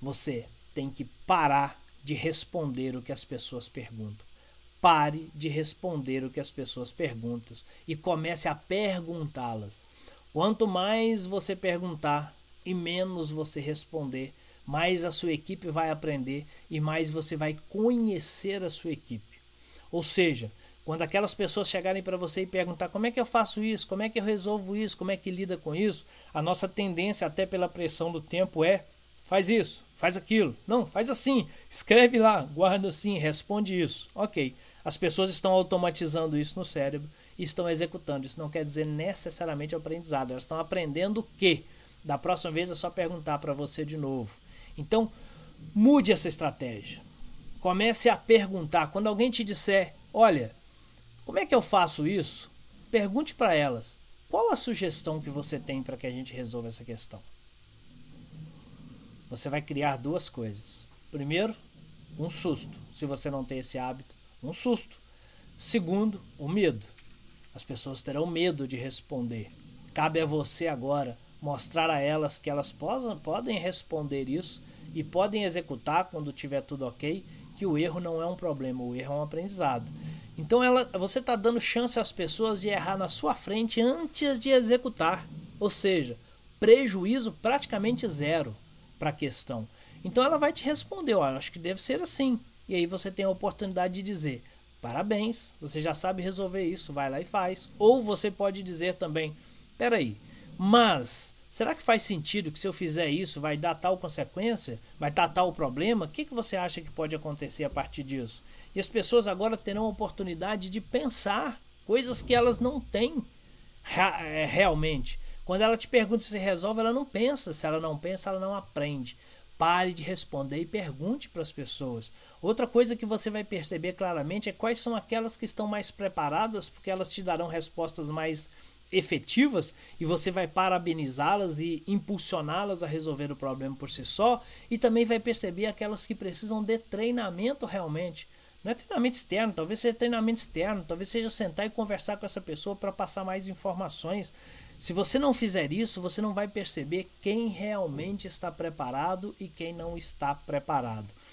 Você tem que parar de responder o que as pessoas perguntam. Pare de responder o que as pessoas perguntam e comece a perguntá-las. Quanto mais você perguntar e menos você responder, mais a sua equipe vai aprender e mais você vai conhecer a sua equipe. Ou seja, quando aquelas pessoas chegarem para você e perguntar como é que eu faço isso, como é que eu resolvo isso, como é que lida com isso, a nossa tendência, até pela pressão do tempo, é faz isso, faz aquilo. Não, faz assim, escreve lá, guarda assim, responde isso. Ok. As pessoas estão automatizando isso no cérebro e estão executando. Isso não quer dizer necessariamente aprendizado. Elas estão aprendendo o quê? Da próxima vez é só perguntar para você de novo. Então, mude essa estratégia. Comece a perguntar. Quando alguém te disser, olha, como é que eu faço isso? Pergunte para elas. Qual a sugestão que você tem para que a gente resolva essa questão? Você vai criar duas coisas. Primeiro, um susto, se você não tem esse hábito um susto. Segundo, o medo. As pessoas terão medo de responder. Cabe a você agora mostrar a elas que elas possam, podem responder isso e podem executar quando tiver tudo ok, que o erro não é um problema, o erro é um aprendizado. Então ela, você está dando chance às pessoas de errar na sua frente antes de executar. Ou seja, prejuízo praticamente zero para a questão. Então ela vai te responder, olha, acho que deve ser assim. E aí você tem a oportunidade de dizer: parabéns, você já sabe resolver isso, vai lá e faz. Ou você pode dizer também: peraí, mas será que faz sentido que se eu fizer isso vai dar tal consequência? Vai dar tal problema? O que, que você acha que pode acontecer a partir disso? E as pessoas agora terão a oportunidade de pensar coisas que elas não têm é, realmente. Quando ela te pergunta se resolve, ela não pensa. Se ela não pensa, ela não aprende. Pare de responder e pergunte para as pessoas. Outra coisa que você vai perceber claramente é quais são aquelas que estão mais preparadas, porque elas te darão respostas mais efetivas e você vai parabenizá-las e impulsioná-las a resolver o problema por si só, e também vai perceber aquelas que precisam de treinamento realmente. Não é treinamento externo, talvez seja treinamento externo, talvez seja sentar e conversar com essa pessoa para passar mais informações. Se você não fizer isso, você não vai perceber quem realmente está preparado e quem não está preparado.